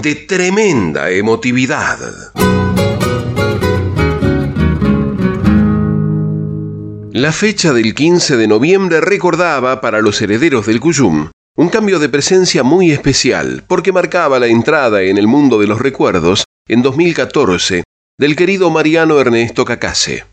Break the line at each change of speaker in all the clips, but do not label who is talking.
de tremenda emotividad. La fecha del 15 de noviembre recordaba para los herederos del Cuyum un cambio de presencia muy especial, porque marcaba la entrada en el mundo de los recuerdos en 2014 del querido Mariano Ernesto Cacase,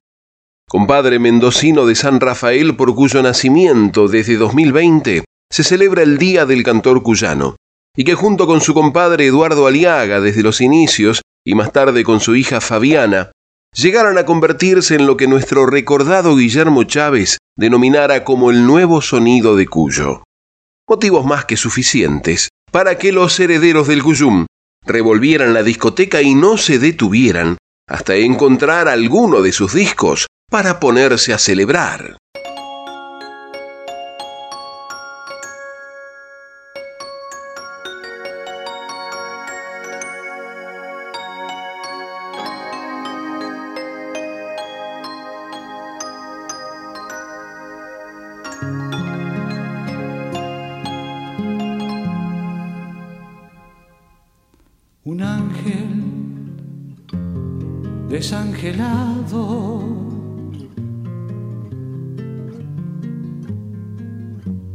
compadre mendocino de San Rafael por cuyo nacimiento desde 2020 se celebra el Día del Cantor Cuyano, y que junto con su compadre Eduardo Aliaga desde los inicios y más tarde con su hija Fabiana, llegaron a convertirse en lo que nuestro recordado Guillermo Chávez denominara como el nuevo sonido de Cuyo. Motivos más que suficientes para que los herederos del Cuyum revolvieran la discoteca y no se detuvieran hasta encontrar alguno de sus discos para ponerse a celebrar.
Desangelado.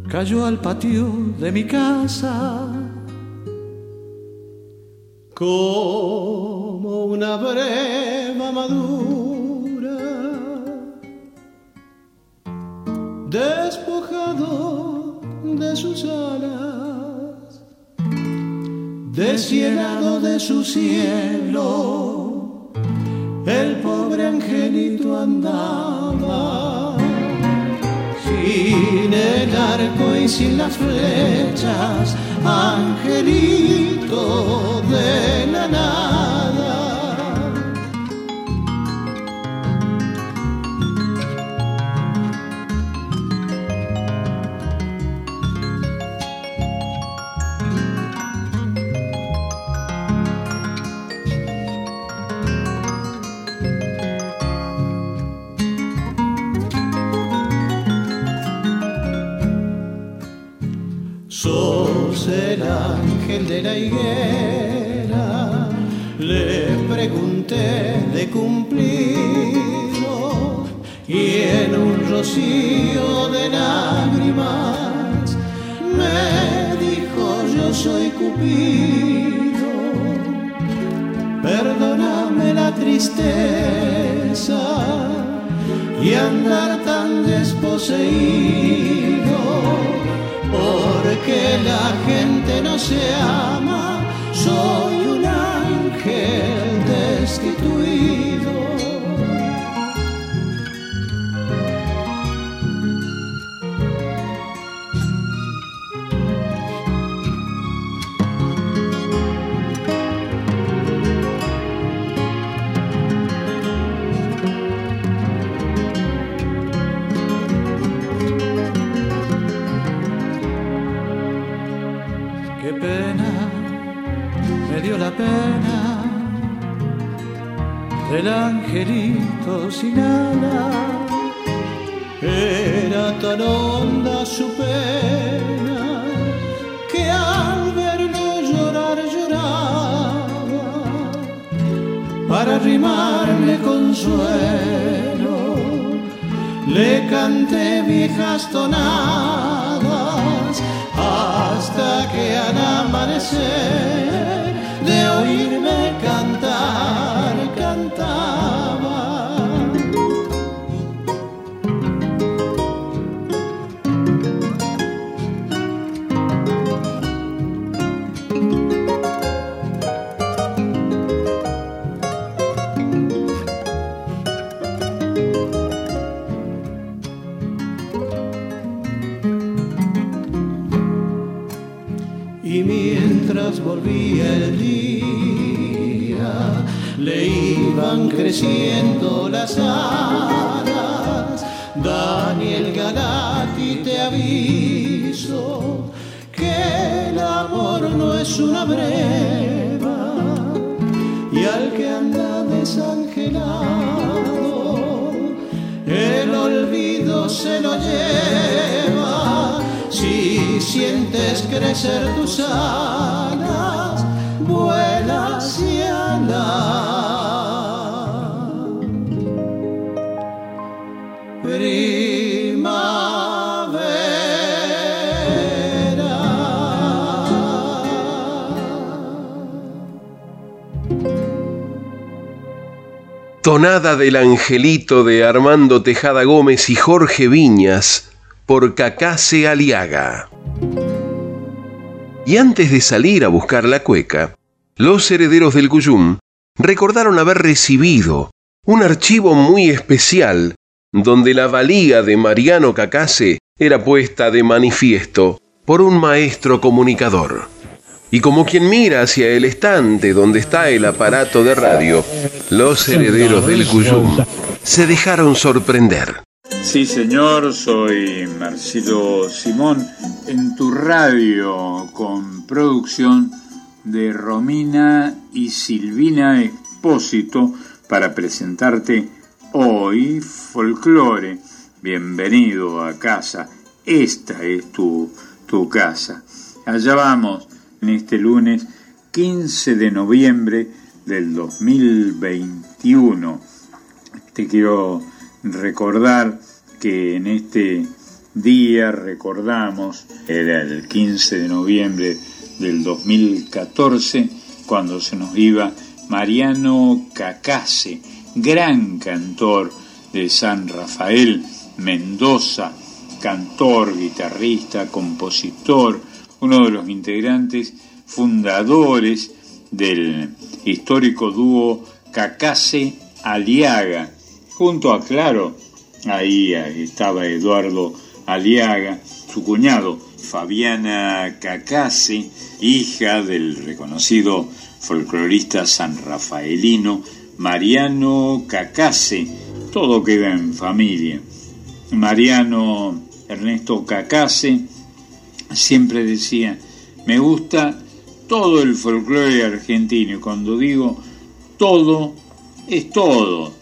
Cayó al patio de mi casa como una breva madura, despojado de sus alas, deshielado de su cielo angelito andaba sin el arco y sin las flechas, angelito de la nada. Le pregunté de cumplido y en un rocío de lágrimas me dijo yo soy Cupido, perdóname la tristeza y andar tan desposeído porque la gente no se ama, soy un ángel destituido. Angelito sin alas. Era tan honda su pena que al verlo llorar lloraba para rimarle consuelo. Le canté viejas tonadas hasta que al amanecer de oírme volvía el día, le iban creciendo las alas. Daniel Galati te aviso que el amor no es una breva. Y al que anda desangelado el olvido se lo lleva. Si sientes crecer tus alas
Tonada del Angelito de Armando Tejada Gómez y Jorge Viñas por Cacase Aliaga. Y antes de salir a buscar la cueca, los herederos del Cuyum recordaron haber recibido un archivo muy especial donde la valía de Mariano Cacase era puesta de manifiesto por un maestro comunicador. Y como quien mira hacia el estante donde está el aparato de radio, los herederos del Cuyum se dejaron sorprender.
Sí, señor, soy Marcelo Simón en tu radio con producción de Romina y Silvina Expósito para presentarte hoy folclore. Bienvenido a casa. Esta es tu, tu casa. Allá vamos en este lunes 15 de noviembre del 2021. Te quiero recordar que en este día recordamos, era el 15 de noviembre del 2014, cuando se nos iba Mariano Cacase, gran cantor de San Rafael, Mendoza, cantor, guitarrista, compositor, uno de los integrantes fundadores del histórico dúo Cacase Aliaga, junto a Claro, ahí estaba Eduardo Aliaga, su cuñado Fabiana Cacase, hija del reconocido folclorista san rafaelino Mariano Cacase, todo queda en familia. Mariano Ernesto Cacase siempre decía, me gusta todo el folclore argentino. Cuando digo todo, es todo.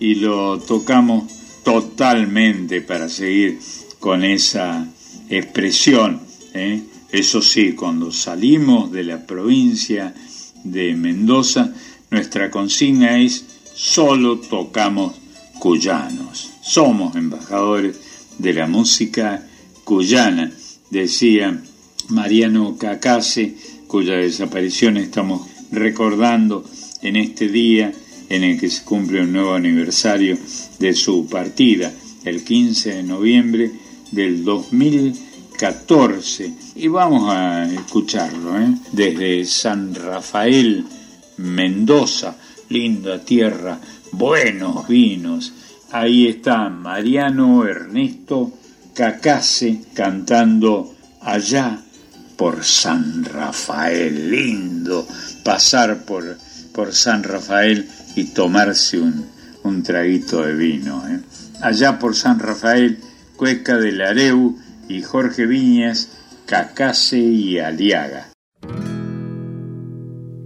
Y lo tocamos totalmente para seguir con esa expresión. ¿eh? Eso sí, cuando salimos de la provincia de Mendoza, nuestra consigna es solo tocamos cuyanos. Somos embajadores de la música cuyana decía Mariano Cacase, cuya desaparición estamos recordando en este día en el que se cumple un nuevo aniversario de su partida, el 15 de noviembre del 2014. Y vamos a escucharlo ¿eh? desde San Rafael, Mendoza, linda tierra, buenos vinos. Ahí está Mariano Ernesto Cacase cantando allá por San Rafael. Lindo pasar por, por San Rafael y tomarse un, un traguito de vino. ¿eh? Allá por San Rafael, Cueca del Areu y Jorge Viñas, Cacase y Aliaga.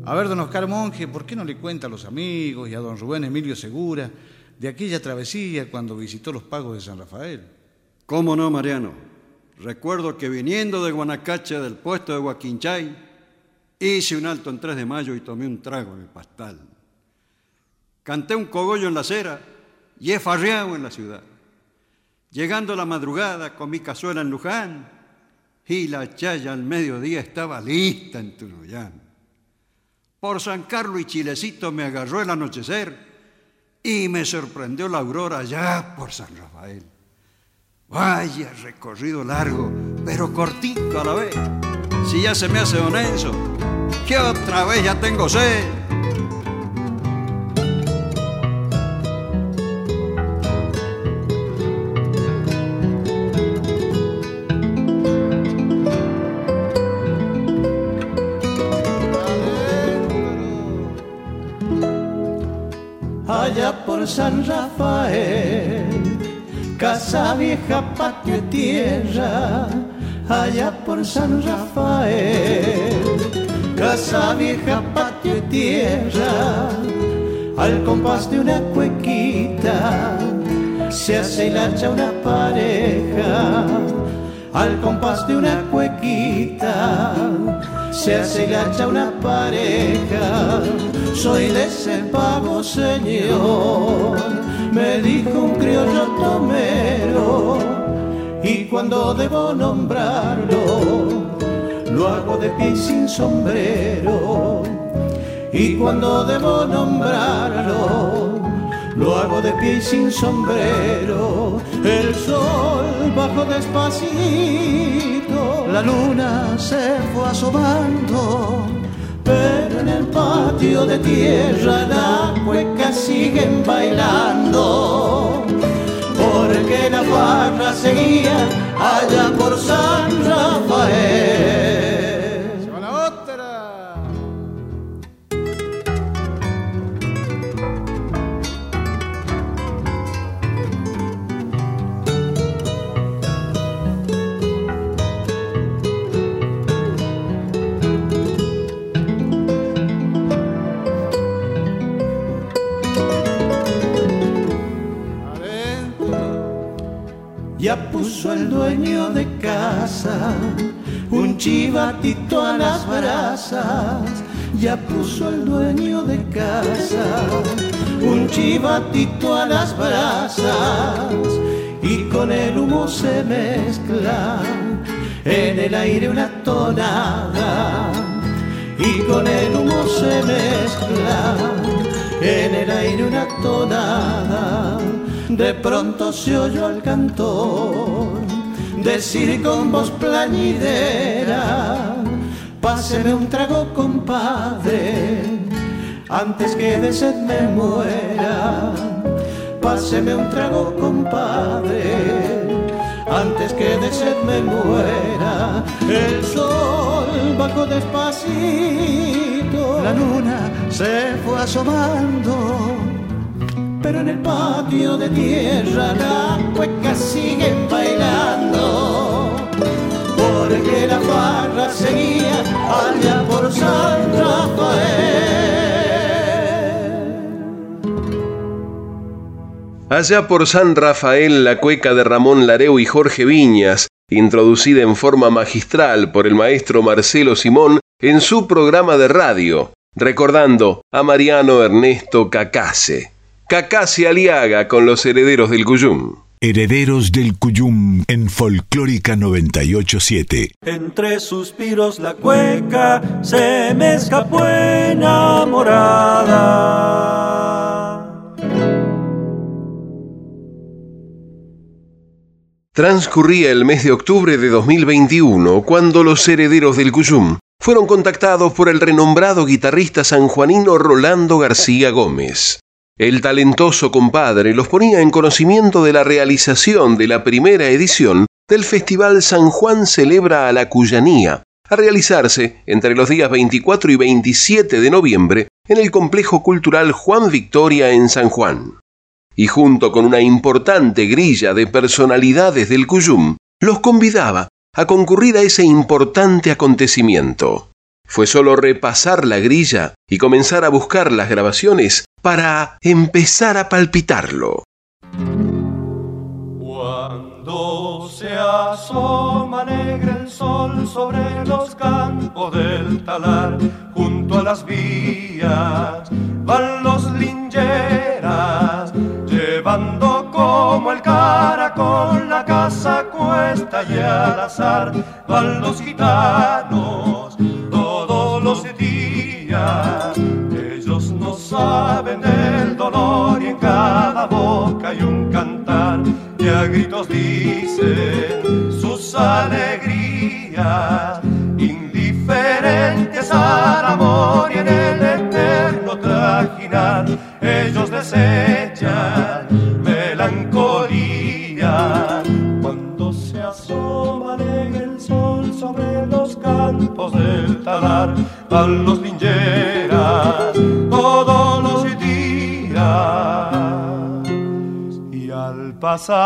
A ver, don Oscar Monje, ¿por qué no le cuenta a los amigos y a don Rubén Emilio Segura de aquella travesía cuando visitó los pagos de San Rafael?
¿Cómo no, Mariano? Recuerdo que viniendo de Guanacache del puesto de Huaquinchay, hice un alto en 3 de mayo y tomé un trago en el pastal. Canté un cogollo en la acera y he farreado en la ciudad. Llegando la madrugada con mi cazuela en Luján y la chaya al mediodía estaba lista en Tunuyán. Por San Carlos y Chilecito me agarró el anochecer y me sorprendió la aurora allá por San Rafael. Vaya recorrido largo, pero cortito a la vez. Si ya se me hace don Enzo, que otra vez ya tengo sed.
San Rafael, casa vieja, patio y tierra, allá por San Rafael, casa vieja, patio y tierra, al compás de una cuequita, se hace la hacha una pareja, al compás de una cuequita se hace la hacha una pareja. Soy de ese pago, señor, me dijo un criollo tomero. Y cuando debo nombrarlo, lo hago de pie sin sombrero. Y cuando debo nombrarlo, lo hago de pie y sin sombrero. El sol bajo despacito, la luna se fue asomando, pero en el patio de tierra la cueca siguen bailando. Porque la barra seguía allá por San. Ya puso el dueño de casa un chivatito a las brasas. Y con el humo se mezcla en el aire una tonada. Y con el humo se mezcla en el aire una tonada de pronto se oyó al cantor decir con voz plañidera, páseme un trago compadre, antes que de sed me muera. Páseme un trago compadre, antes que de sed me muera. El sol bajó despacito, la luna se fue asomando pero en el patio de tierra la cueca siguen bailando, la seguía allá por San Rafael.
Allá por San Rafael, la cueca de Ramón Lareo y Jorge Viñas, introducida en forma magistral por el maestro Marcelo Simón en su programa de radio, recordando a Mariano Ernesto Cacase. Cacase Aliaga con los herederos del Cuyum.
Herederos del Cuyum en Folclórica 987.
Entre suspiros la cueca se me escapó enamorada.
Transcurría el mes de octubre de 2021 cuando los herederos del Cuyum fueron contactados por el renombrado guitarrista sanjuanino Rolando García Gómez. El talentoso compadre los ponía en conocimiento de la realización de la primera edición del Festival San Juan Celebra a la Cuyanía, a realizarse entre los días 24 y 27 de noviembre en el Complejo Cultural Juan Victoria en San Juan. Y junto con una importante grilla de personalidades del Cuyum, los convidaba a concurrir a ese importante acontecimiento. Fue solo repasar la grilla y comenzar a buscar las grabaciones para empezar a palpitarlo.
Cuando se asoma negra el sol sobre los campos del talar, junto a las vías van los lingeras, llevando como el caracol la casa cuesta y al azar, van los gitanos los días. Ellos no saben del dolor y en cada boca hay un cantar y a gritos dicen sus alegrías, indiferentes al amor y en el eterno trajinar. Ellos desechan melancolía cuando se asoma el sol sobre los campos del talar a los lincheras todos los días
y al pasar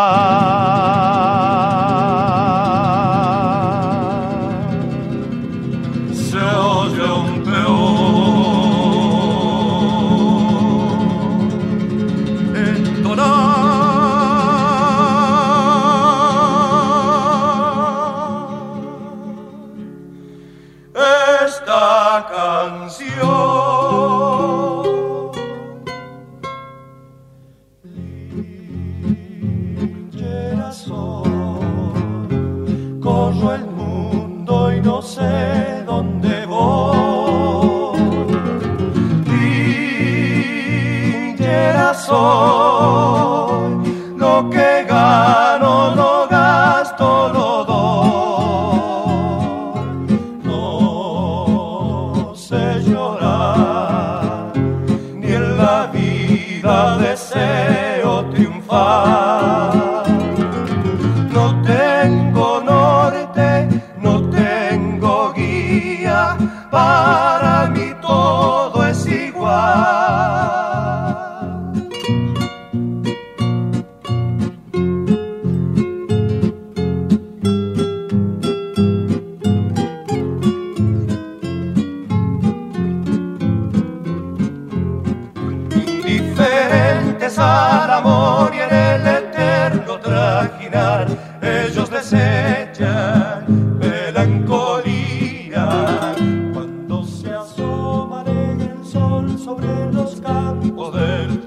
los campos del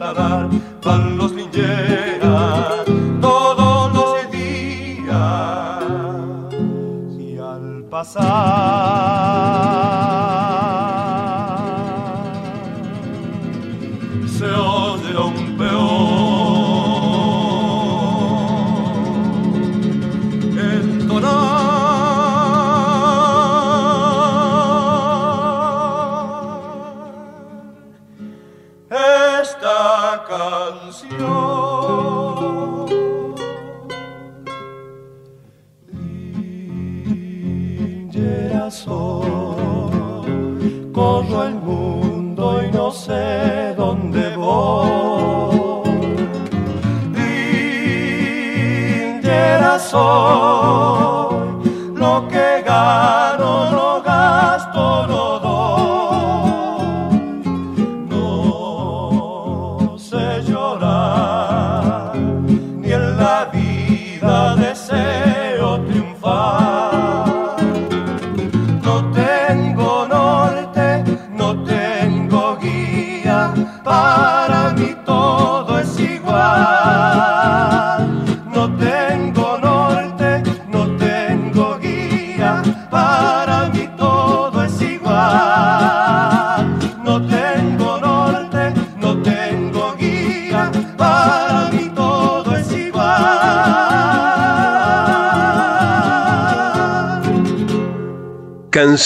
los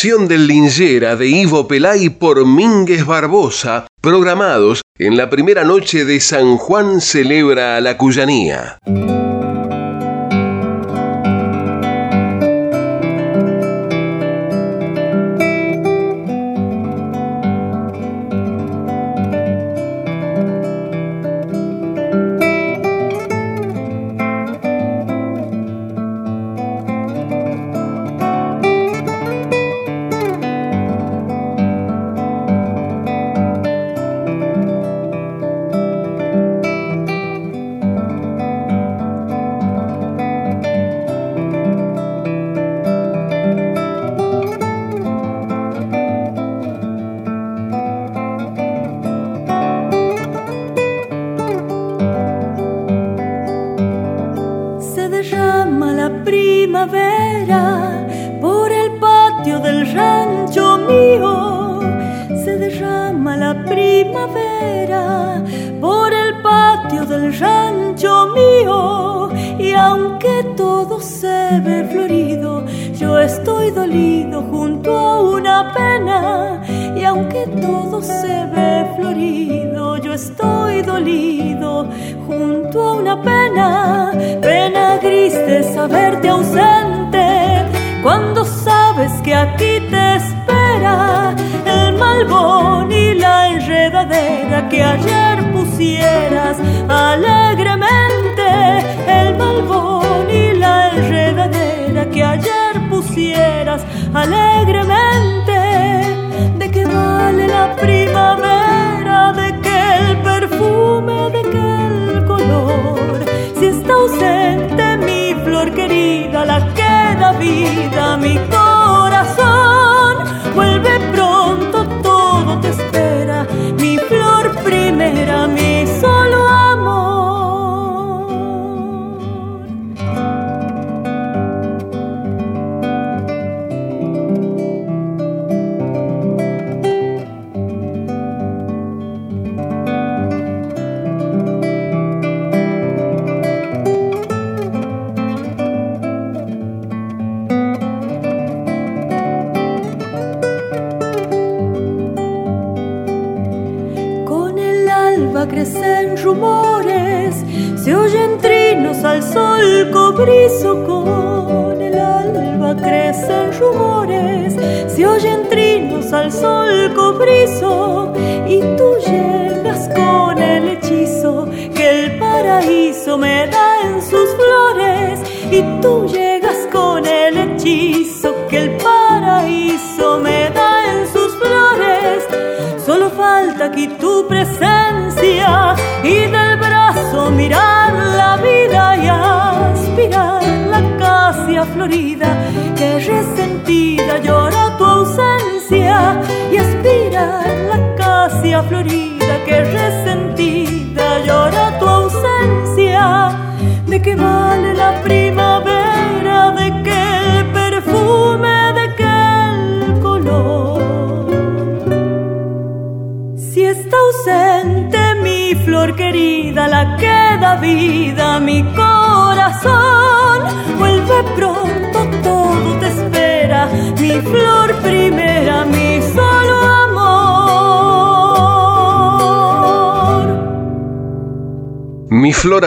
Del Lingera de Ivo Pelay por Mínguez Barbosa, programados en la primera noche de San Juan celebra la Cuyanía.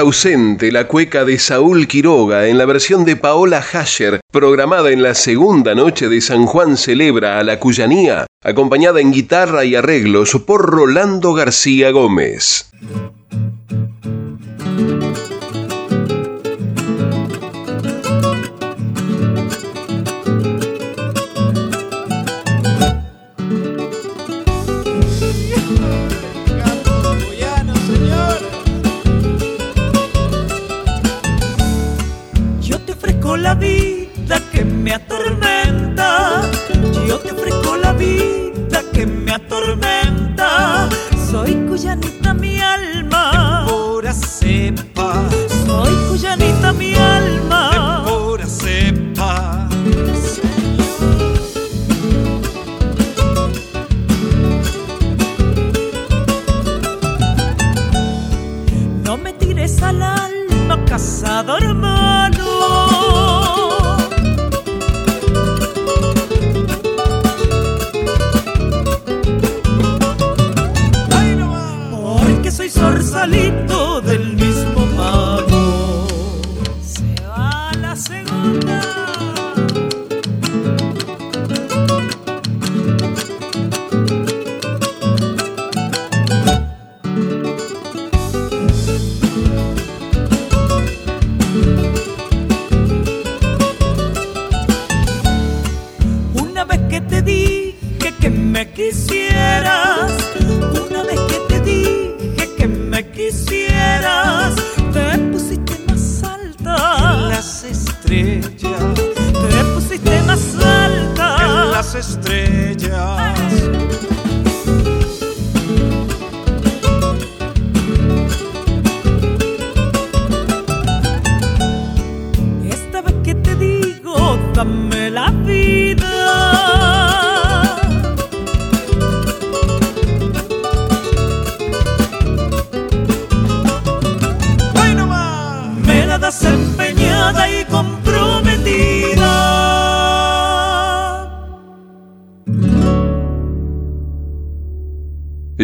ausente la
cueca de Saúl Quiroga en la versión de Paola Hasher, programada en la segunda noche de San Juan Celebra a la Cuyanía, acompañada en guitarra y arreglos por Rolando García Gómez.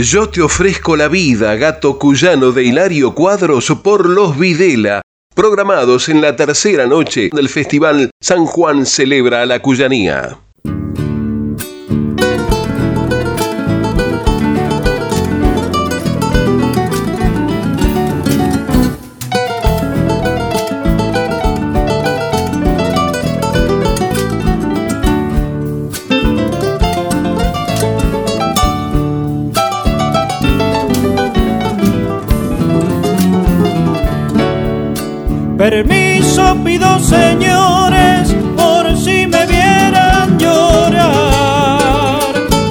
Yo te ofrezco la vida,
gato cuyano de Hilario Cuadros por los Videla, programados en la tercera noche del Festival San Juan Celebra a la Cuyanía.
Permiso pido señores por si me vieran llorar.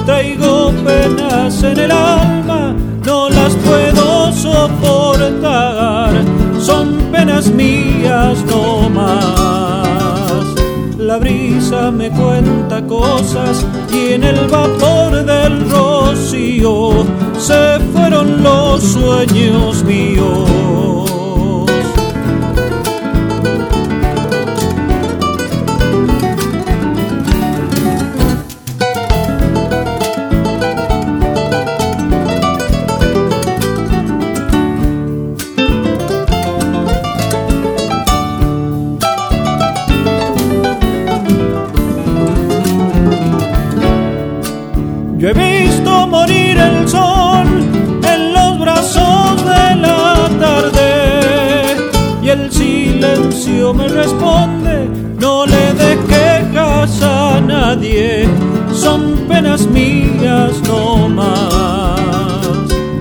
Traigo penas en el alma, no las puedo soportar. Son penas mías no más. La brisa me cuenta cosas y en el vapor del rocío se fueron los sueños míos. He visto morir el sol en los brazos de la tarde y el silencio me responde, no le des quejas a nadie, son penas mías no más.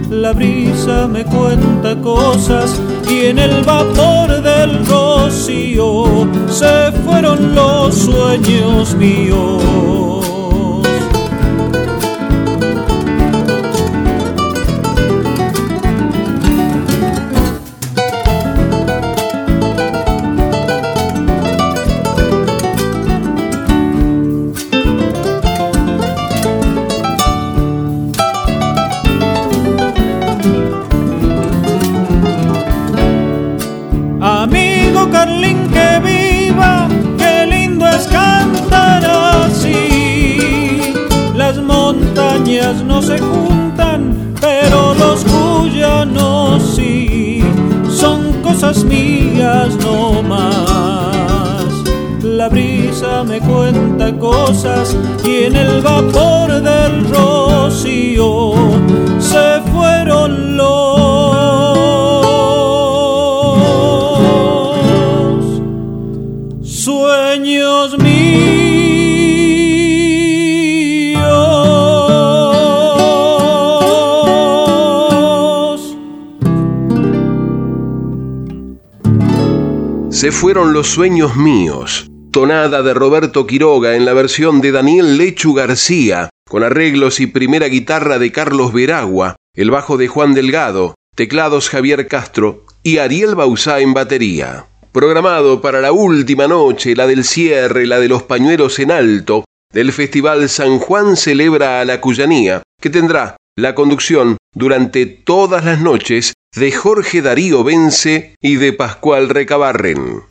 La brisa me cuenta cosas y en el vapor del rocío se fueron los sueños míos. Vapor del rocío se fueron los sueños míos.
Se fueron los sueños míos. Tonada de Roberto Quiroga en la versión de Daniel Lechu García, con arreglos y primera guitarra de Carlos Veragua, el bajo de Juan Delgado, teclados Javier Castro y Ariel Bausá en batería. Programado para la última noche, la del cierre, la de los pañuelos en alto, del Festival San Juan Celebra a la Cuyanía, que tendrá la conducción durante todas las noches de Jorge Darío Vence y de Pascual Recabarren.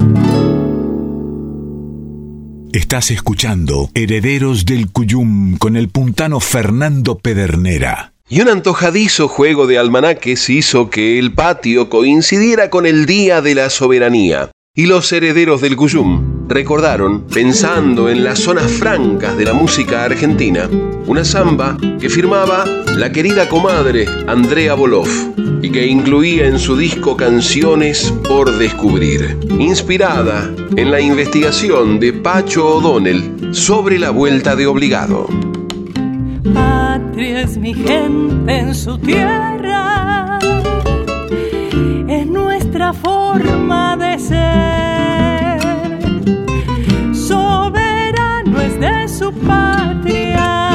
Estás escuchando Herederos del Cuyum con el puntano Fernando Pedernera.
Y un antojadizo juego de almanaques hizo que el patio coincidiera con el Día de la Soberanía. Y los herederos del Cuyum recordaron, pensando en las zonas francas de la música argentina, una samba que firmaba la querida comadre Andrea Boloff y que incluía en su disco Canciones por Descubrir, inspirada en la investigación de Pacho O'Donnell sobre la vuelta de obligado.
Patria es mi gente en su tierra, es nuestra forma de ser. Soberano es de su patria,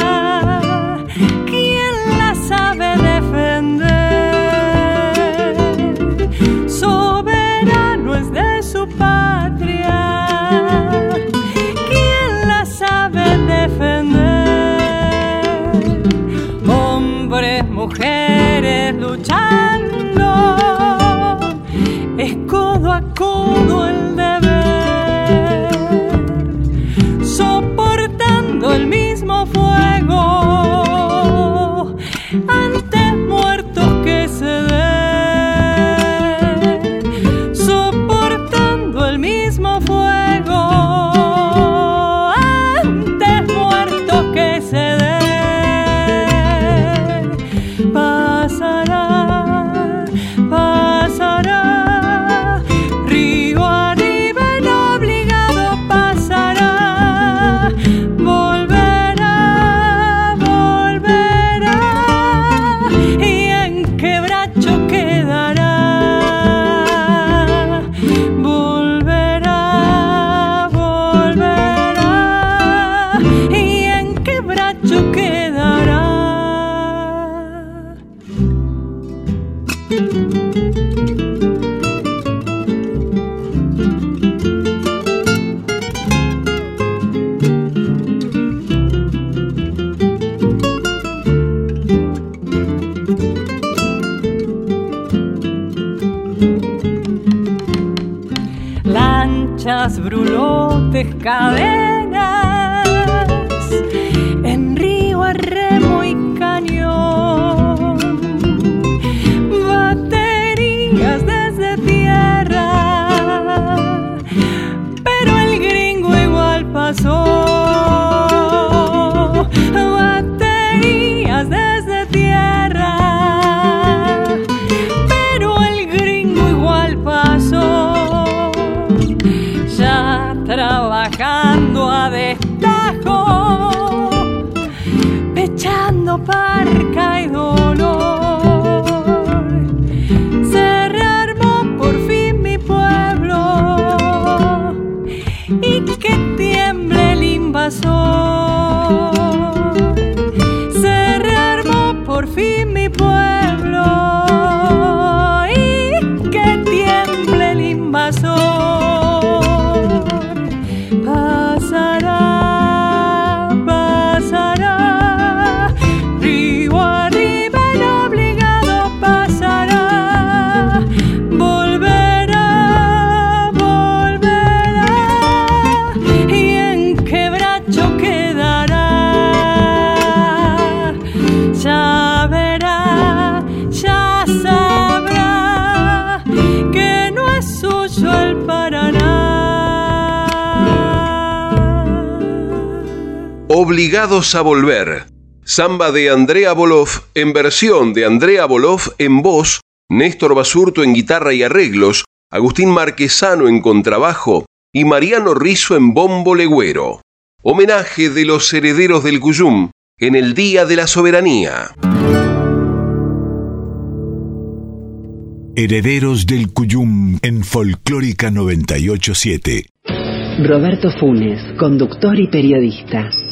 Obligados a volver. Samba de Andrea Boloff en versión de Andrea Boloff en voz, Néstor Basurto en guitarra y arreglos, Agustín Marquesano en contrabajo y Mariano Rizzo en bombo legüero. Homenaje de los herederos del Cuyum en el Día de la Soberanía.
Herederos del Cuyum en Folclórica 987.
Roberto Funes, conductor y periodista.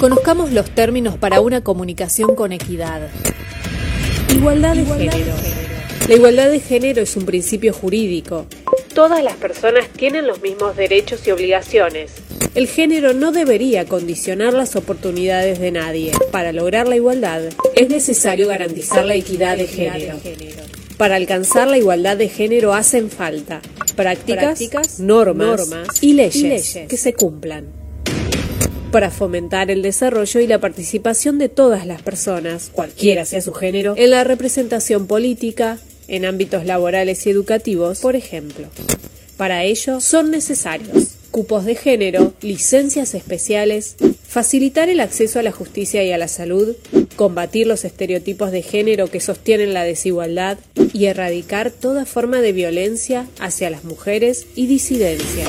Conozcamos los términos para una comunicación con equidad. Igualdad de género. La igualdad de género es un principio jurídico. Todas las personas tienen los mismos derechos y obligaciones. El género no debería condicionar las oportunidades de nadie. Para lograr la igualdad es necesario garantizar la equidad de género. Para alcanzar la igualdad de género hacen falta prácticas, normas, y leyes que se cumplan para fomentar el desarrollo y la participación de todas las personas, cualquiera sea su género, en la representación política, en ámbitos laborales y educativos, por ejemplo. Para ello son necesarios cupos de género, licencias especiales, facilitar el acceso a la justicia y a la salud, combatir los estereotipos de género que sostienen la desigualdad y erradicar toda forma de violencia hacia las mujeres y disidencias.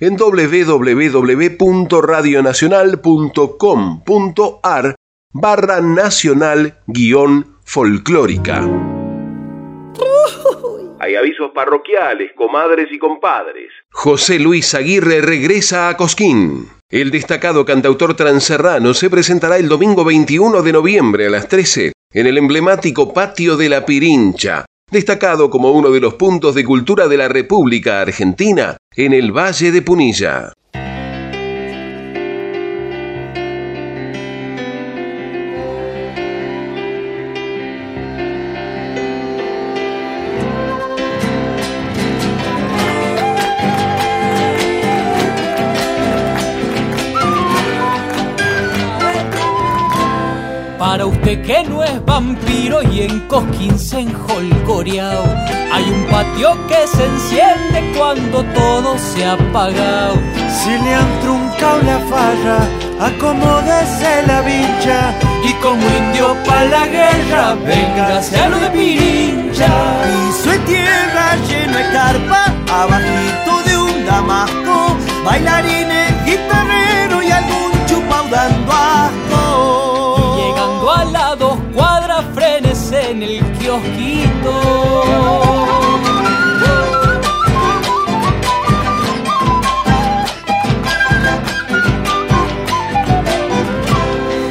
en www.radionacional.com.ar barra nacional guion folclórica. Hay avisos parroquiales, comadres y compadres. José Luis Aguirre regresa a Cosquín. El destacado cantautor transerrano se presentará el domingo 21 de noviembre a las 13 en el emblemático Patio de la Pirincha, destacado como uno de los puntos de cultura de la República Argentina en el Valle de Punilla.
Que no es vampiro y en Cosquín se enjolgoreao, hay un patio que se enciende cuando todo se ha apagado.
Si le han truncado la falla, acomódese la bicha.
Y como indio pa' la guerra, véngase a lo de Pirincha.
Piso de tierra lleno de carpa, abajito de un damasco, bailarines, guitarrero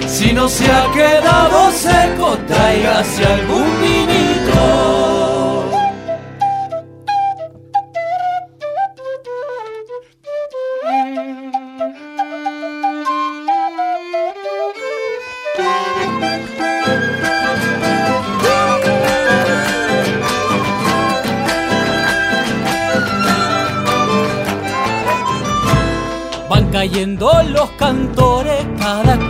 Si no se ha quedado seco, tráigase algún vinito.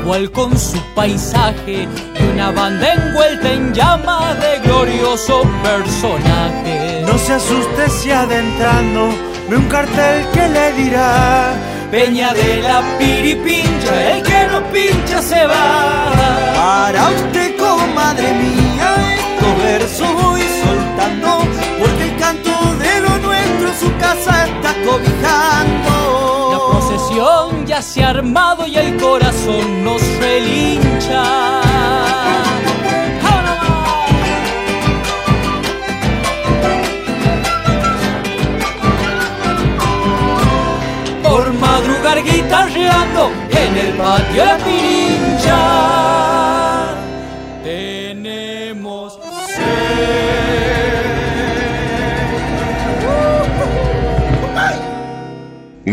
Cual con su paisaje, y una banda envuelta en llamas de glorioso personaje.
No se asuste si adentrando ve un cartel que le dirá
Peña de la piripincha, el que no pincha se va.
Para usted, comadre mía, estos versos voy soltando, porque el canto de lo nuestro su casa está cobijando.
Procesión ya se ha armado y el corazón nos relincha. Por madrugar guitarreando en el patio de pirincha.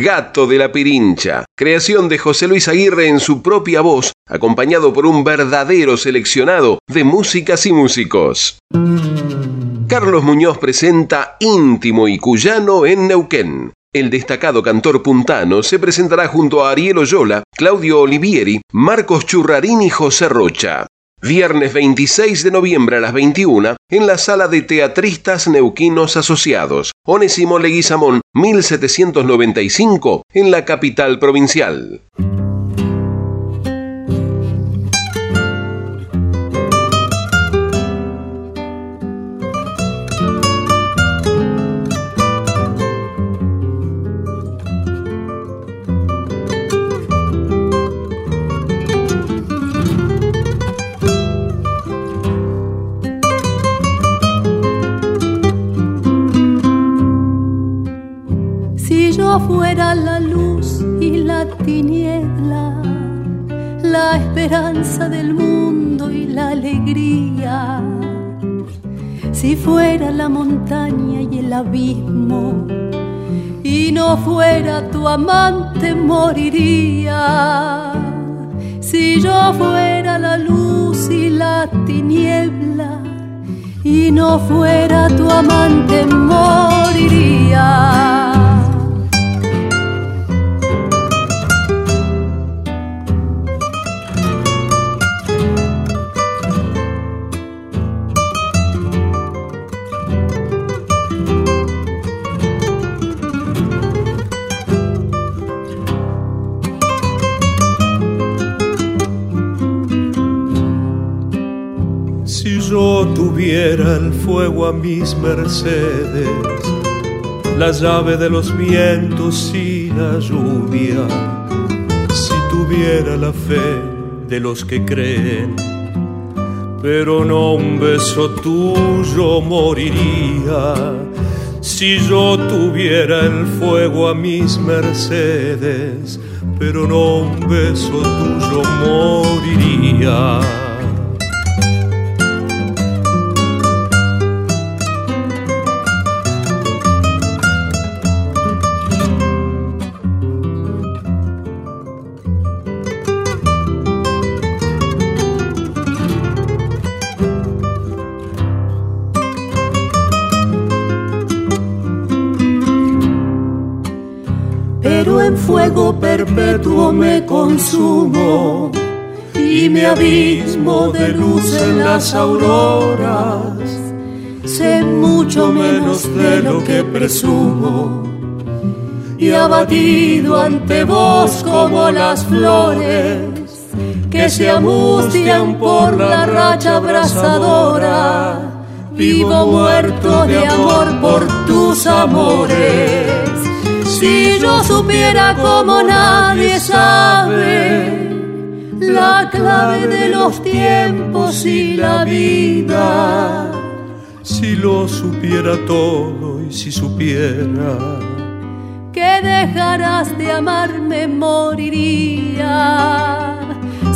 Gato de la Pirincha, creación de José Luis Aguirre en su propia voz, acompañado por un verdadero seleccionado de músicas y músicos. Carlos Muñoz presenta Íntimo y Cuyano en Neuquén. El destacado cantor puntano se presentará junto a Ariel Oyola, Claudio Olivieri, Marcos Churrarín y José Rocha. Viernes 26 de noviembre a las 21 en la sala de teatristas neuquinos asociados, Onésimo Leguizamón 1795 en la capital provincial.
Esperanza del mundo y la alegría, si fuera la montaña y el abismo, y no fuera tu amante moriría. Si yo fuera la luz y la tiniebla, y no fuera tu amante moriría.
Yo tuviera el fuego a mis mercedes, la llave de los vientos y la lluvia, si tuviera la fe
de los que creen. Pero no un beso tuyo moriría si yo tuviera el fuego a mis mercedes. Pero no un beso tuyo moriría.
Fuego perpetuo me consumo y me abismo de luz en las auroras. Sé mucho menos de lo que presumo y abatido ante vos como las flores que se amustian por la racha abrasadora. Vivo muerto de amor por tus amores si yo supiera como nadie sabe la clave de los tiempos y la vida.
Si lo supiera todo y si supiera
que dejarás de amarme moriría.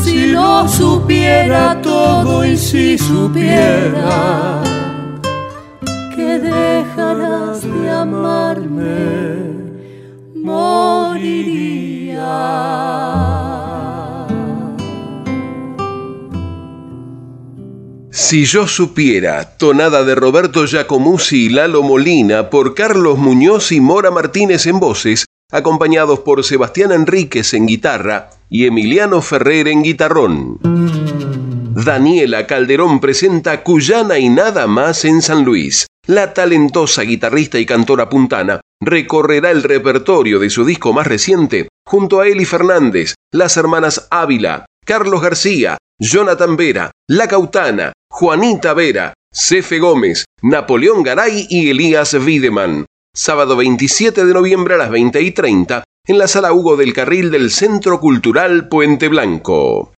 Si lo supiera todo y si supiera que dejarás de amarme moriría.
Si yo supiera, tonada de Roberto Giacomuzzi y Lalo Molina por Carlos Muñoz y Mora Martínez en voces, acompañados por Sebastián Enríquez en guitarra y Emiliano Ferrer en guitarrón. Daniela Calderón presenta Cuyana y nada más en San Luis. La talentosa guitarrista y cantora puntana recorrerá el repertorio de su disco más reciente junto a Eli Fernández, las hermanas Ávila, Carlos García, Jonathan Vera, La Cautana, Juanita Vera, Cefe Gómez, Napoleón Garay y Elías Wiedemann. Sábado 27 de noviembre a las 20 y 30 en la sala Hugo del Carril del Centro Cultural Puente Blanco.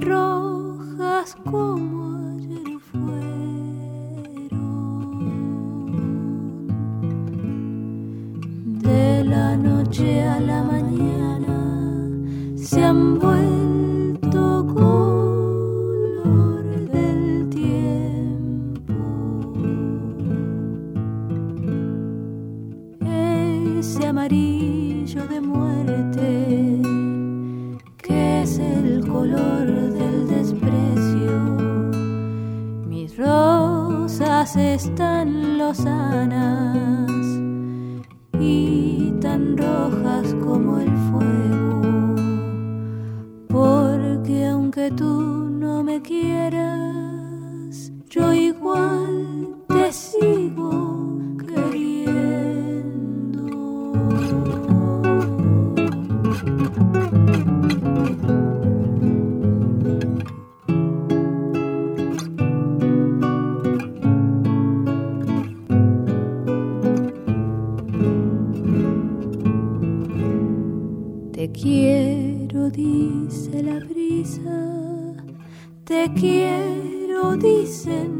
rojas como ayer fueron. De la noche a la mañana se han vuelto color del tiempo. Ese amarillo de muerte es el color del desprecio. Mis rosas están lozanas y tan rojas como el fuego. Porque aunque tú no me quieras, yo igual te sigo Te quiero, dicen.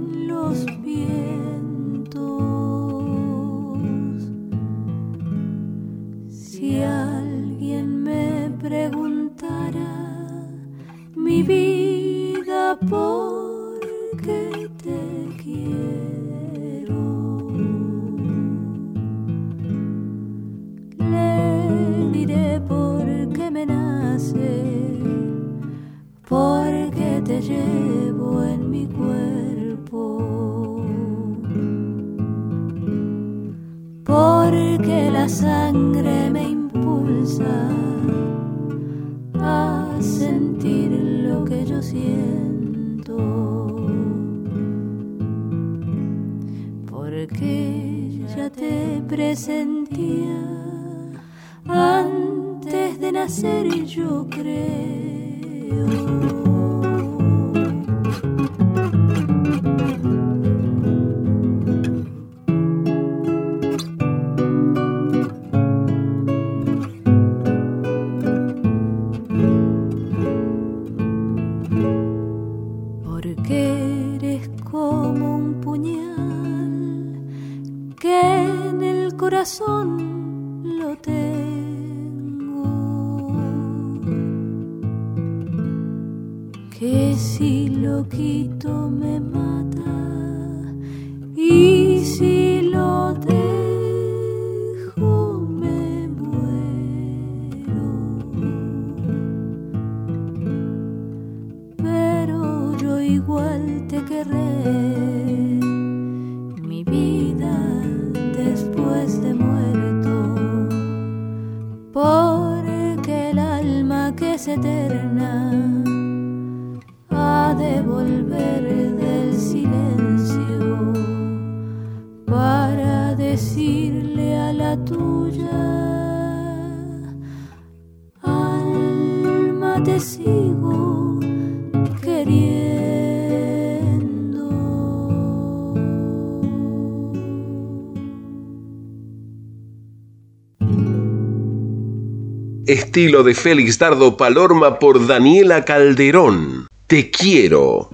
Estilo de Félix Dardo Palorma por Daniela Calderón. Te quiero.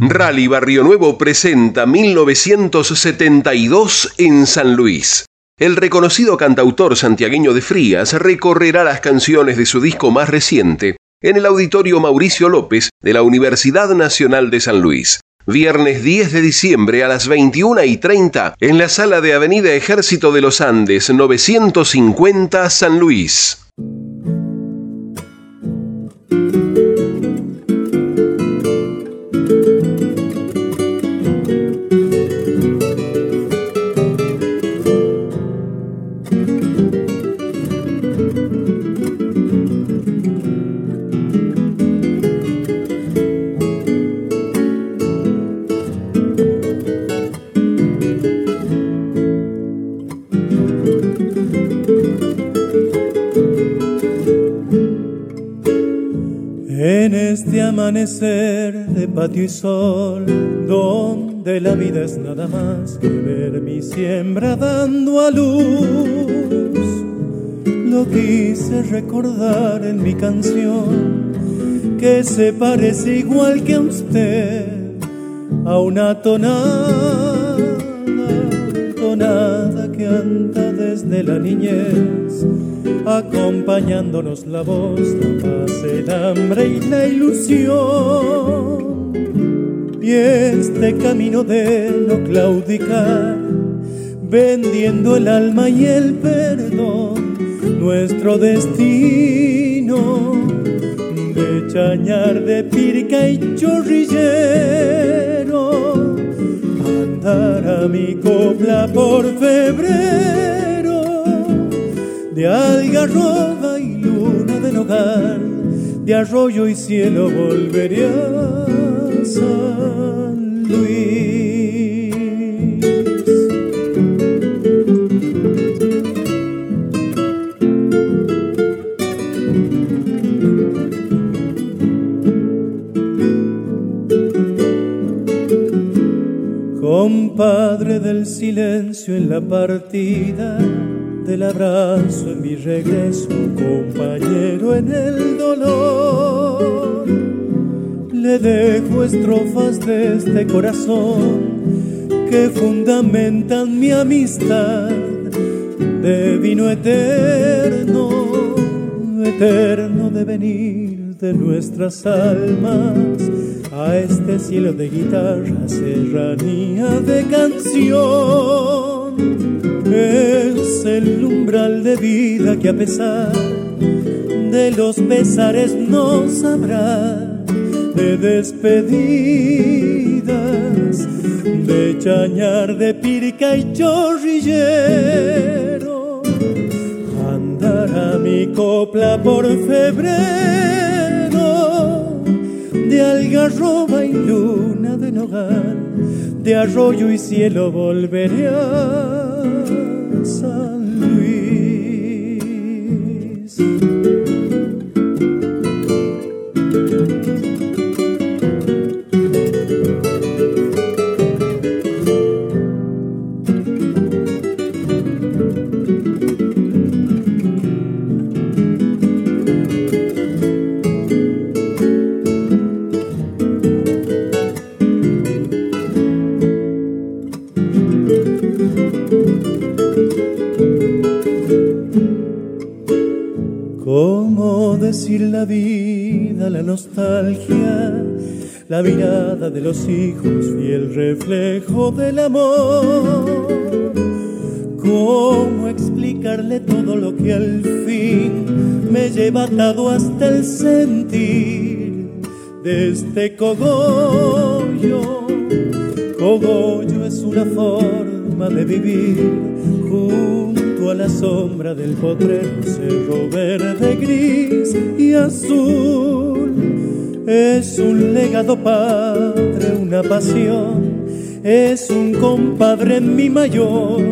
Rally Barrio Nuevo presenta 1972 en San Luis. El reconocido cantautor santiagueño de Frías recorrerá las canciones de su disco más reciente en el Auditorio Mauricio López de la Universidad Nacional de San Luis. Viernes 10 de diciembre a las 21 y 30 en la sala de Avenida Ejército de los Andes 950 San Luis.
Música de patio y sol, donde la vida es nada más que ver mi siembra dando a luz. Lo quise recordar en mi canción, que se parece igual que a usted, a una tonada, tonada que anda desde la niñez acompañándonos la voz, la paz, el hambre y la ilusión. Y este camino de no claudicar, vendiendo el alma y el perdón, nuestro destino de chañar de pirca y chorrillero, andar a mi copla por febrero de algarroba y luna de hogar, de arroyo y cielo volvería a San Luis. Compadre del silencio en la partida del abrazo en mi regreso, compañero en el dolor. Le dejo estrofas de este corazón que fundamentan mi amistad de vino eterno, eterno de venir de nuestras almas a este cielo de guitarra, serranía de canción el umbral de vida que a pesar de los pesares no sabrá de despedidas, de chañar de pirca y chorrillero, andar a mi copla por febrero, de algarroba y luna de nogal de arroyo y cielo volveré a la vida, la nostalgia, la mirada de los hijos y el reflejo del amor. ¿Cómo explicarle todo lo que al fin me lleva atado hasta el sentir de este cogollo? Cogollo es una forma de vivir junto a la sombra del potrero cerro verde gris azul. Es un legado padre, una pasión, es un compadre mi mayor,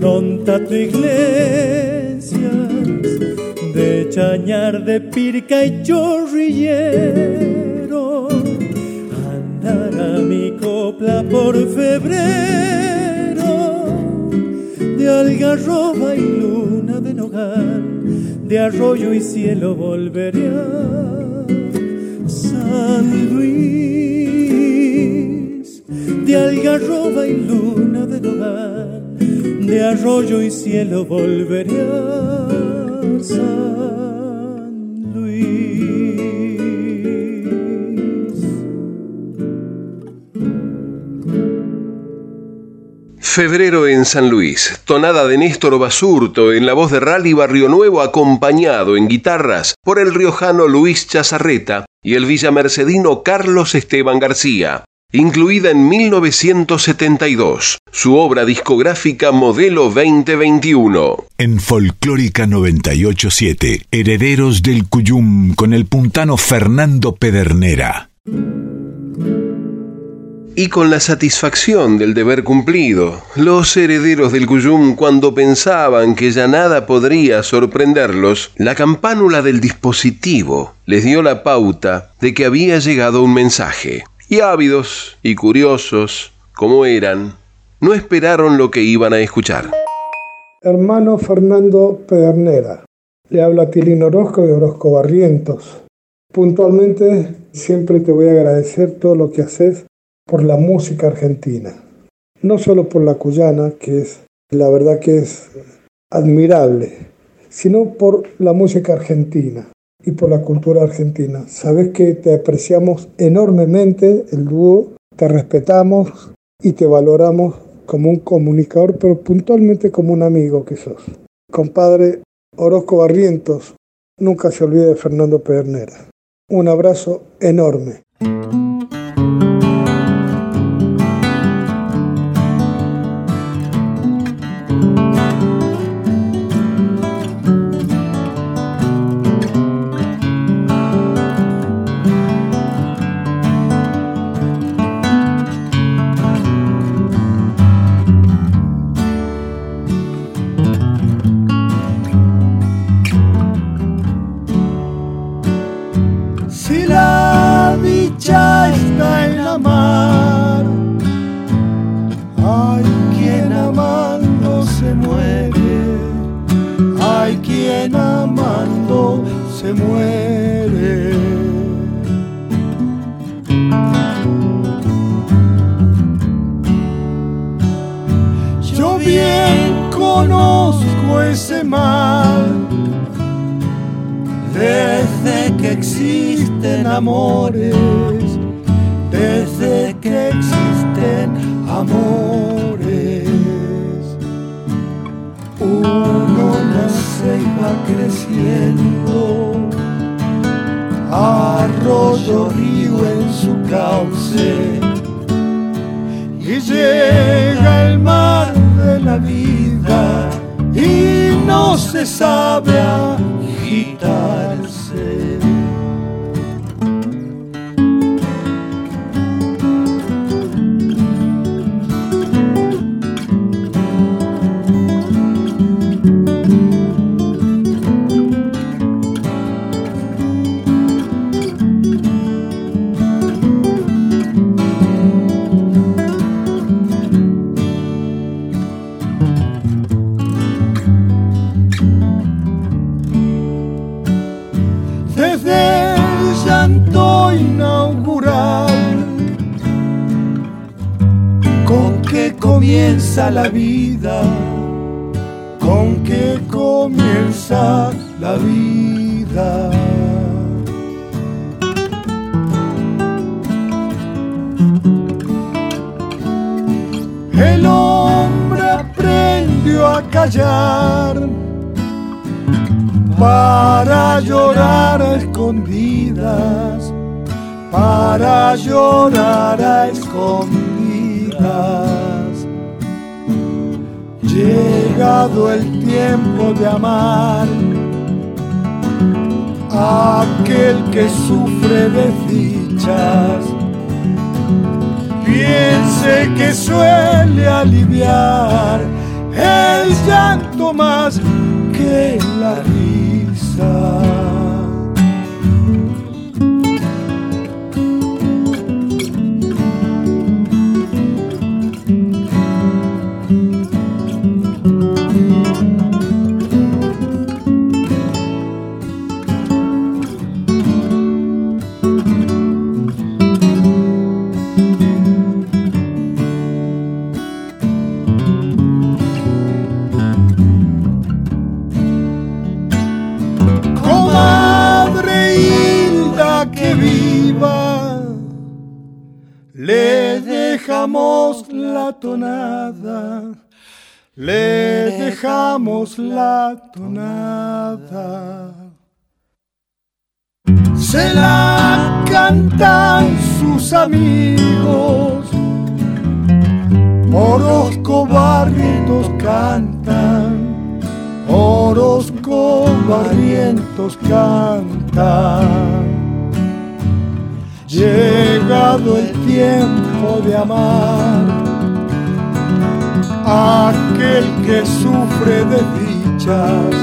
don Tato Iglesias, de Chañar, de Pirca y Chorrillero. Andará mi copla por febrero de algarroba y luna de nogal, de arroyo y cielo volveré a San Luis. De algarroba y luna de nogal, de arroyo y cielo volveré a San
Febrero en San Luis, tonada de Néstor Basurto en la voz de Rally Barrio Nuevo acompañado en guitarras por el riojano Luis Chazarreta y el villamercedino Carlos Esteban García, incluida en 1972, su obra discográfica Modelo 2021.
En Folclórica 987, Herederos del Cuyum con el puntano Fernando Pedernera
y con la satisfacción del deber cumplido, los herederos del Cuyum, cuando pensaban que ya nada podría sorprenderlos, la campánula del dispositivo les dio la pauta de que había llegado un mensaje. Y ávidos y curiosos, como eran, no esperaron lo que iban a escuchar.
Hermano Fernando Pedernera, le habla Tilín Orozco de Orozco Barrientos. Puntualmente, siempre te voy a agradecer todo lo que haces por la música argentina, no solo por la cuyana, que es la verdad que es admirable, sino por la música argentina y por la cultura argentina. Sabes que te apreciamos enormemente el dúo, te respetamos y te valoramos como un comunicador, pero puntualmente como un amigo que sos. Compadre Orozco Barrientos, nunca se olvide de Fernando Pedernera. Un abrazo enorme. Le dejamos la tonada. Se la cantan sus amigos, Orozco barrientos cantan, Orozco barrientos cantan. Llegado el tiempo de amar, aquel que sufre de dichas,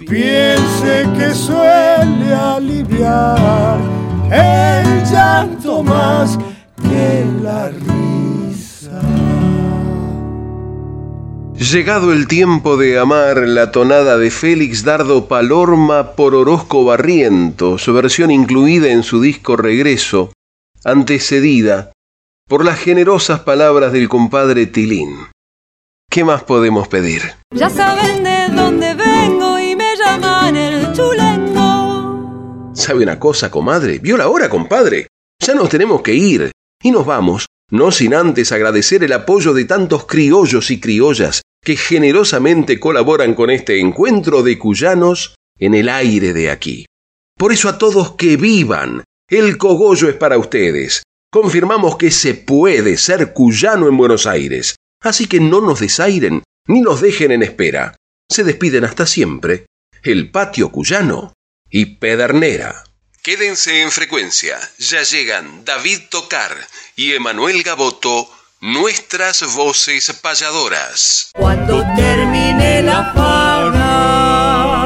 piense que suele aliviar el llanto más que la risa.
Llegado el tiempo de amar la tonada de Félix Dardo Palorma por Orozco Barriento, su versión incluida en su disco Regreso, antecedida por las generosas palabras del compadre Tilín. ¿Qué más podemos pedir?
Ya saben de dónde vengo y me llaman el chulengo.
¿Sabe una cosa, comadre? ¿Vio la hora, compadre? Ya nos tenemos que ir. Y nos vamos, no sin antes agradecer el apoyo de tantos criollos y criollas que generosamente colaboran con este encuentro de cuyanos en el aire de aquí. Por eso a todos que vivan, el cogollo es para ustedes. Confirmamos que se puede ser cuyano en Buenos Aires, así que no nos desairen ni nos dejen en espera. Se despiden hasta siempre el patio cuyano y Pedernera. Quédense en frecuencia, ya llegan David Tocar y Emanuel Gaboto nuestras voces payadoras.
Cuando termine la fauna